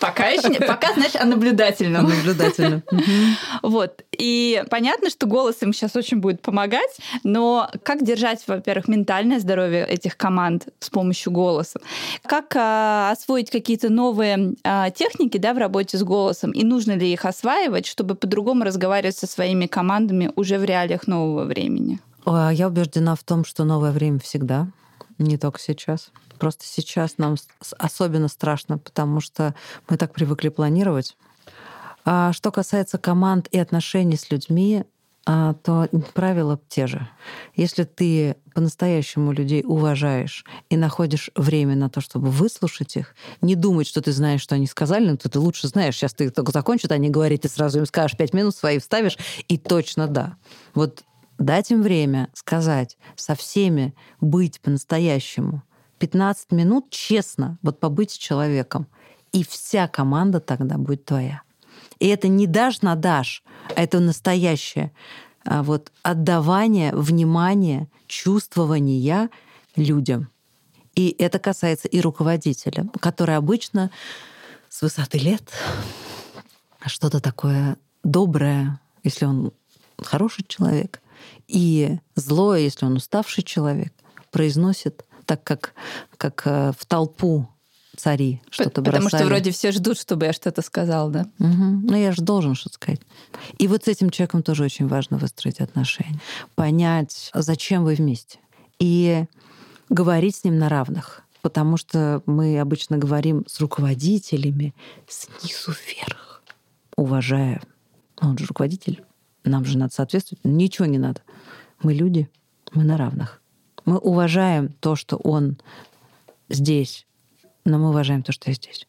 Пока еще не, пока, знаешь, о наблюдательном. Наблюдательно. Мгм. Вот. И понятно, что голос им сейчас очень будет помогать, но как держать, во-первых, ментальное здоровье этих команд с помощью голоса? Как а, освоить какие-то новые а, техники да, в работе с голосом? И нужно ли их осваивать, чтобы по-другому разговаривать со своими командами уже в реалиях нового времени? А, Я убеждена в том, что новое время всегда, не только сейчас. Просто сейчас нам особенно страшно, потому что мы так привыкли планировать. А что касается команд и отношений с людьми, а, то правила те же. Если ты по-настоящему людей уважаешь и находишь время на то, чтобы выслушать их, не думать, что ты знаешь, что они сказали, но ты, ты лучше знаешь. Сейчас ты только закончат, они говорят, ты сразу им скажешь пять минут свои вставишь, и точно да. Вот дать им время сказать со всеми, быть по-настоящему. 15 минут честно вот побыть с человеком. И вся команда тогда будет твоя. И это не дашь на дашь, а это настоящее а вот отдавание, внимание, чувствования людям. И это касается и руководителя, который обычно с высоты лет что-то такое доброе, если он хороший человек, и злое, если он уставший человек, произносит так, как, как э, в толпу цари что-то Потому что бросали. вроде все ждут, чтобы я что-то сказал, да? Мгм. Ну, я же должен что-то сказать. И вот с этим человеком тоже очень важно выстроить отношения. Понять, зачем вы вместе. И говорить с ним на равных. Потому что мы обычно говорим с руководителями снизу вверх, уважая. Ну, Он же руководитель. Нам же надо соответствовать. Ничего не надо. Мы люди, мы на равных. Мы уважаем то, что он здесь, но мы уважаем то, что я здесь.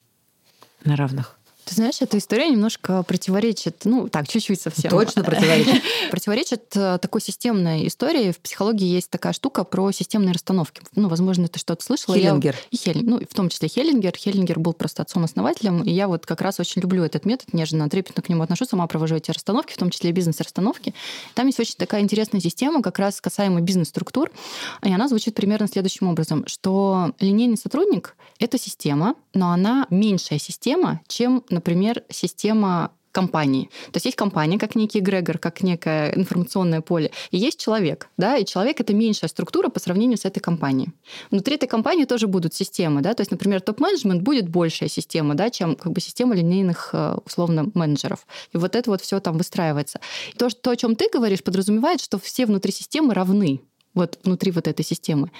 На равных. Ты знаешь, эта история немножко противоречит, ну, так, чуть-чуть совсем. Точно противоречит. *laughs* Противоречит э, такой системной истории. В психологии есть такая штука про системные расстановки. Ну, возможно, ты что-то слышала. Хеллингер. И Хель... Ну, в том числе Хеллингер. Хеллингер был просто отцом-основателем, и я вот как раз очень люблю этот метод, нежно, трепетно к нему отношусь, сама провожу эти расстановки, в том числе бизнес-расстановки. Там есть очень такая интересная система, как раз касаемо бизнес-структур, и она звучит примерно следующим образом, что линейный сотрудник — это система, но она меньшая система, чем, например, система компании. То есть есть компания, как некий эгрегор, как некое информационное поле, и есть человек, да, и человек — это меньшая структура по сравнению с этой компанией. Внутри этой компании тоже будут системы, да, то есть, например, топ-менеджмент будет большая система, да, чем как бы система линейных, э, условно, менеджеров. И вот это вот все там выстраивается. И то, что, то, о чем ты говоришь, подразумевает, что все внутри системы равны вот внутри вот этой системы.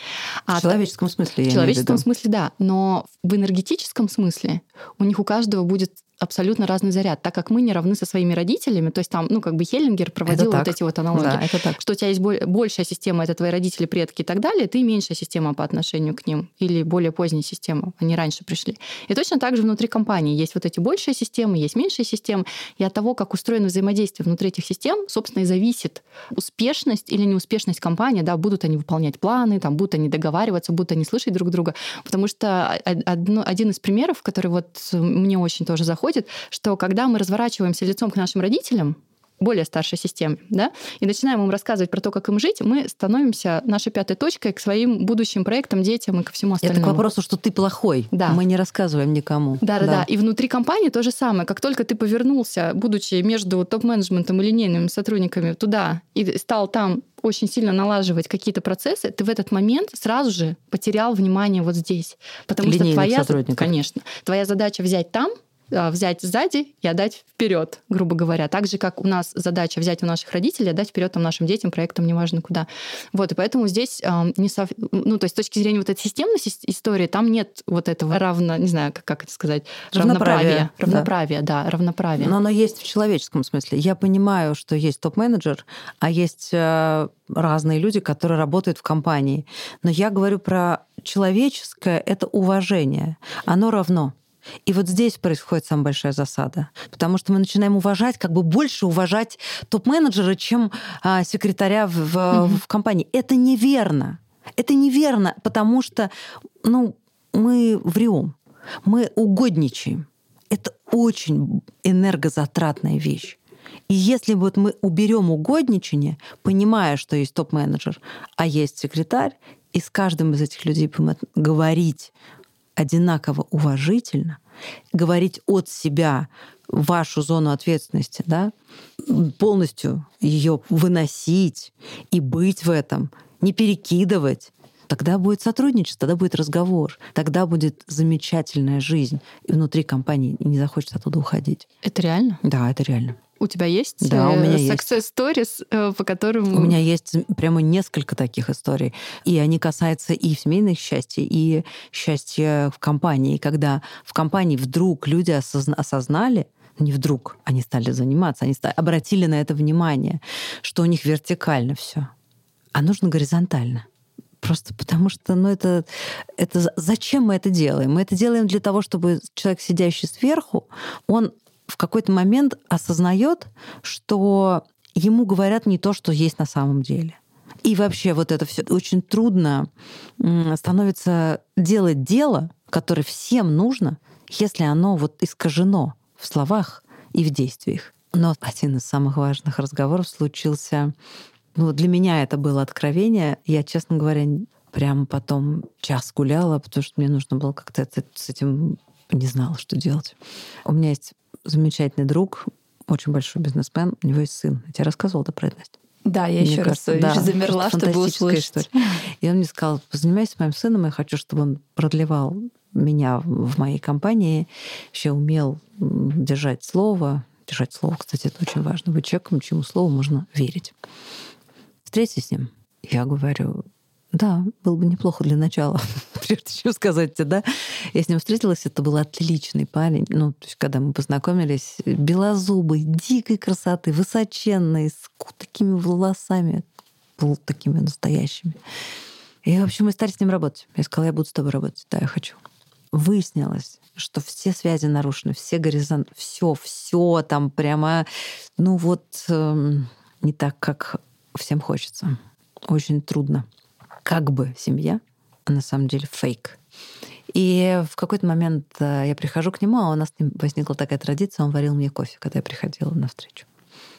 А в человеческом смысле, В человеческом смысле, да. Но в энергетическом смысле у них у каждого будет абсолютно разный заряд, так как мы не равны со своими родителями. То есть там, ну, как бы Хеллингер проводил вот эти вот аналогии. Да, это так. Что у тебя есть большая система, это твои родители, предки и так далее, ты меньшая система по отношению к ним. Или более поздняя система. Они раньше пришли. И точно так же внутри компании есть вот эти большие системы, есть меньшие системы. И от того, как устроено взаимодействие внутри этих систем, собственно, и зависит успешность или неуспешность компании. Да, будут они выполнять планы, там, будут они договариваться, будут они слышать друг друга. Потому что одно, один из примеров, который вот мне очень тоже заходит, происходит, что когда мы разворачиваемся лицом к нашим родителям, более старшей системе, да, и начинаем им рассказывать про то, как им жить, мы становимся нашей пятой точкой к своим будущим проектам, детям и ко всему остальному. Это к вопросу, что ты плохой. Да. Мы не рассказываем никому. Да, да, да. И внутри компании то же самое. Как только ты повернулся, будучи между топ-менеджментом и линейными сотрудниками туда, и стал там очень сильно налаживать какие-то процессы, ты в этот момент сразу же потерял внимание вот здесь. Потому Линейных что твоя, конечно, твоя задача взять там, взять сзади и отдать вперед, грубо говоря. Так же, как у нас задача взять у наших родителей, отдать вперед там, нашим детям, проектам, неважно куда. Вот, и поэтому здесь э, не сов... ну, то есть с точки зрения вот этой системной истории, там нет вот этого равно, не знаю, как, как это сказать, равноправия. Равноправия, да. да, равноправия. Но оно есть в человеческом смысле. Я понимаю, что есть топ-менеджер, а есть э, разные люди, которые работают в компании. Но я говорю про человеческое, это уважение. Оно равно. И вот здесь происходит самая большая засада, потому что мы начинаем уважать, как бы больше уважать топ-менеджера, чем а, секретаря в, в, mm-hmm. в компании. Это неверно. Это неверно, потому что ну, мы врем, мы угодничаем. Это очень энергозатратная вещь. И если вот мы уберем угодничание, понимая, что есть топ-менеджер, а есть секретарь, и с каждым из этих людей говорить одинаково уважительно, говорить от себя вашу зону ответственности, да, полностью ее выносить и быть в этом, не перекидывать, тогда будет сотрудничество, тогда будет разговор, тогда будет замечательная жизнь и внутри компании, и не захочется оттуда уходить. Это реально? Да, это реально. У тебя есть да, у меня success есть. stories, э, по которым... У меня есть прямо несколько таких историй. И они касаются и семейных счастья, и счастья в компании. Когда в компании вдруг люди осозна- осознали, не вдруг они стали заниматься, они стали, обратили на это внимание, что у них вертикально все, а нужно горизонтально. Просто потому что, ну, это, это зачем мы это делаем? Мы это делаем для того, чтобы человек, сидящий сверху, он в какой-то момент осознает, что ему говорят не то, что есть на самом деле. И вообще вот это все очень трудно становится делать дело, которое всем нужно, если оно вот искажено в словах и в действиях. Но один из самых важных разговоров случился ну, для меня это было откровение. Я, честно говоря, прямо потом час гуляла, потому что мне нужно было как-то с этим не знала, что делать. У меня есть замечательный друг, очень большой бизнесмен, у него есть сын. Я тебе рассказывала, да, про это, Настя? Да, я Мне еще кажется, раз да, замерла, чтобы услышать. История. И он мне сказал, позанимайся моим сыном, я хочу, чтобы он продлевал меня в моей компании, еще умел держать слово. Держать слово, кстати, это очень важно. Быть человеком, чему слову можно верить. Встретись с ним. Я говорю, да, было бы неплохо для начала, *laughs* прежде чем сказать тебе, да. Я с ним встретилась, это был отличный парень. Ну, то есть, когда мы познакомились, белозубый, дикой красоты, высоченный, с такими волосами, был такими настоящими. И, в общем, мы стали с ним работать. Я сказала, я буду с тобой работать. Да, я хочу. выяснилось, что все связи нарушены, все горизонты, все, все там прямо, ну вот э, не так, как всем хочется. Очень трудно. Как бы семья, а на самом деле фейк. И в какой-то момент э, я прихожу к нему, а у нас возникла такая традиция, он варил мне кофе, когда я приходила на встречу.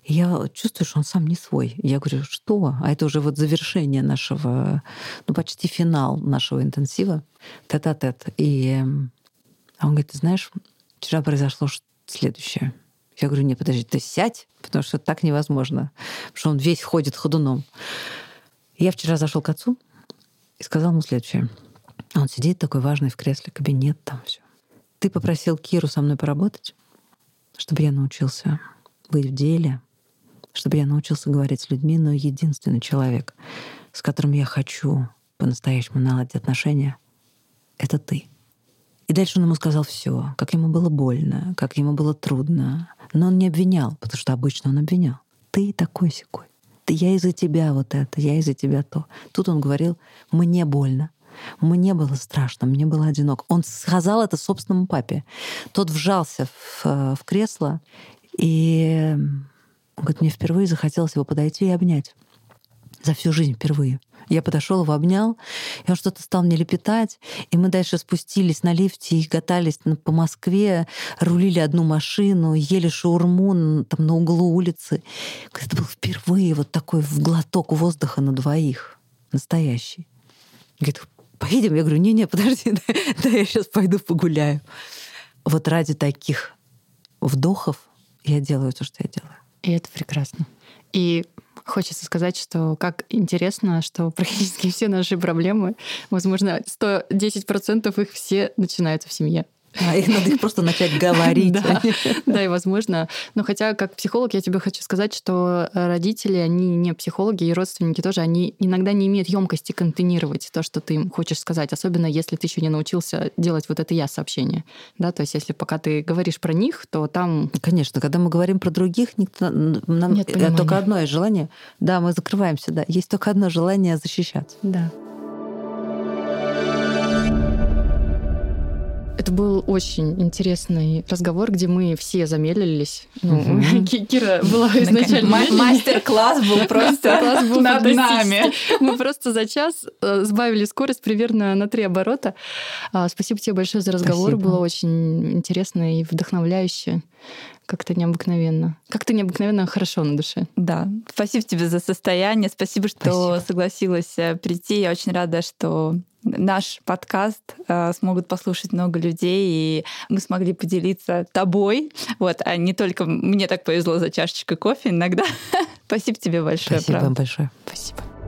Я чувствую, что он сам не свой. Я говорю, что? А это уже вот завершение нашего, ну, почти финал нашего интенсива, тет-а-тет. И а он говорит, ты знаешь, вчера произошло следующее. Я говорю, нет, подожди, ты сядь, потому что так невозможно. Потому что он весь ходит ходуном. Я вчера зашел к отцу и сказал ему следующее. Он сидит такой важный в кресле, кабинет там все. Ты попросил Киру со мной поработать, чтобы я научился быть в деле, чтобы я научился говорить с людьми, но единственный человек, с которым я хочу по-настоящему наладить отношения, это ты. И дальше он ему сказал все, как ему было больно, как ему было трудно. Но он не обвинял, потому что обычно он обвинял. Ты такой секой. Я из-за тебя вот это, я из-за тебя то. Тут он говорил, мне больно, мне было страшно, мне было одиноко. Он сказал это собственному папе. Тот вжался в, э, в кресло, и говорит, мне впервые захотелось его подойти и обнять. За всю жизнь впервые. Я подошел его обнял, и он что-то стал мне лепетать, и мы дальше спустились на лифте и катались по Москве, рулили одну машину, ели шаурму там на углу улицы. Это был впервые вот такой глоток воздуха на двоих. Настоящий. Говорит, поедем? Я говорю, не-не, подожди, *laughs* да, я сейчас пойду погуляю. Вот ради таких вдохов я делаю то, что я делаю. И это прекрасно. И хочется сказать, что как интересно, что практически *laughs* все наши проблемы, возможно, 110% их все начинаются в семье. А их надо их просто начать говорить. да, да, и возможно. Но хотя, как психолог, я тебе хочу сказать, что родители, они не психологи, и родственники тоже, они иногда не имеют емкости контейнировать то, что ты им хочешь сказать, особенно если ты еще не научился делать вот это я-сообщение. Да, то есть если пока ты говоришь про них, то там... Конечно, когда мы говорим про других, никто, нам Нет понимания. только одно желание. Да, мы закрываемся, да. Есть только одно желание защищаться. Да. Это был очень интересный разговор, где мы все замедлились. Ну, *laughs* Кира была изначально... Мастер-класс был просто над нами. Мы просто за час э, сбавили скорость примерно на три оборота. А, спасибо тебе большое за разговор. Было очень интересно и вдохновляюще как-то необыкновенно. Как-то необыкновенно хорошо на душе. Да. Спасибо тебе за состояние. Спасибо, что Спасибо. согласилась э, прийти. Я очень рада, что наш подкаст э, смогут послушать много людей, и мы смогли поделиться тобой. Вот, а не только мне так повезло за чашечкой кофе иногда. *laughs* Спасибо тебе большое. Спасибо вам большое. Спасибо.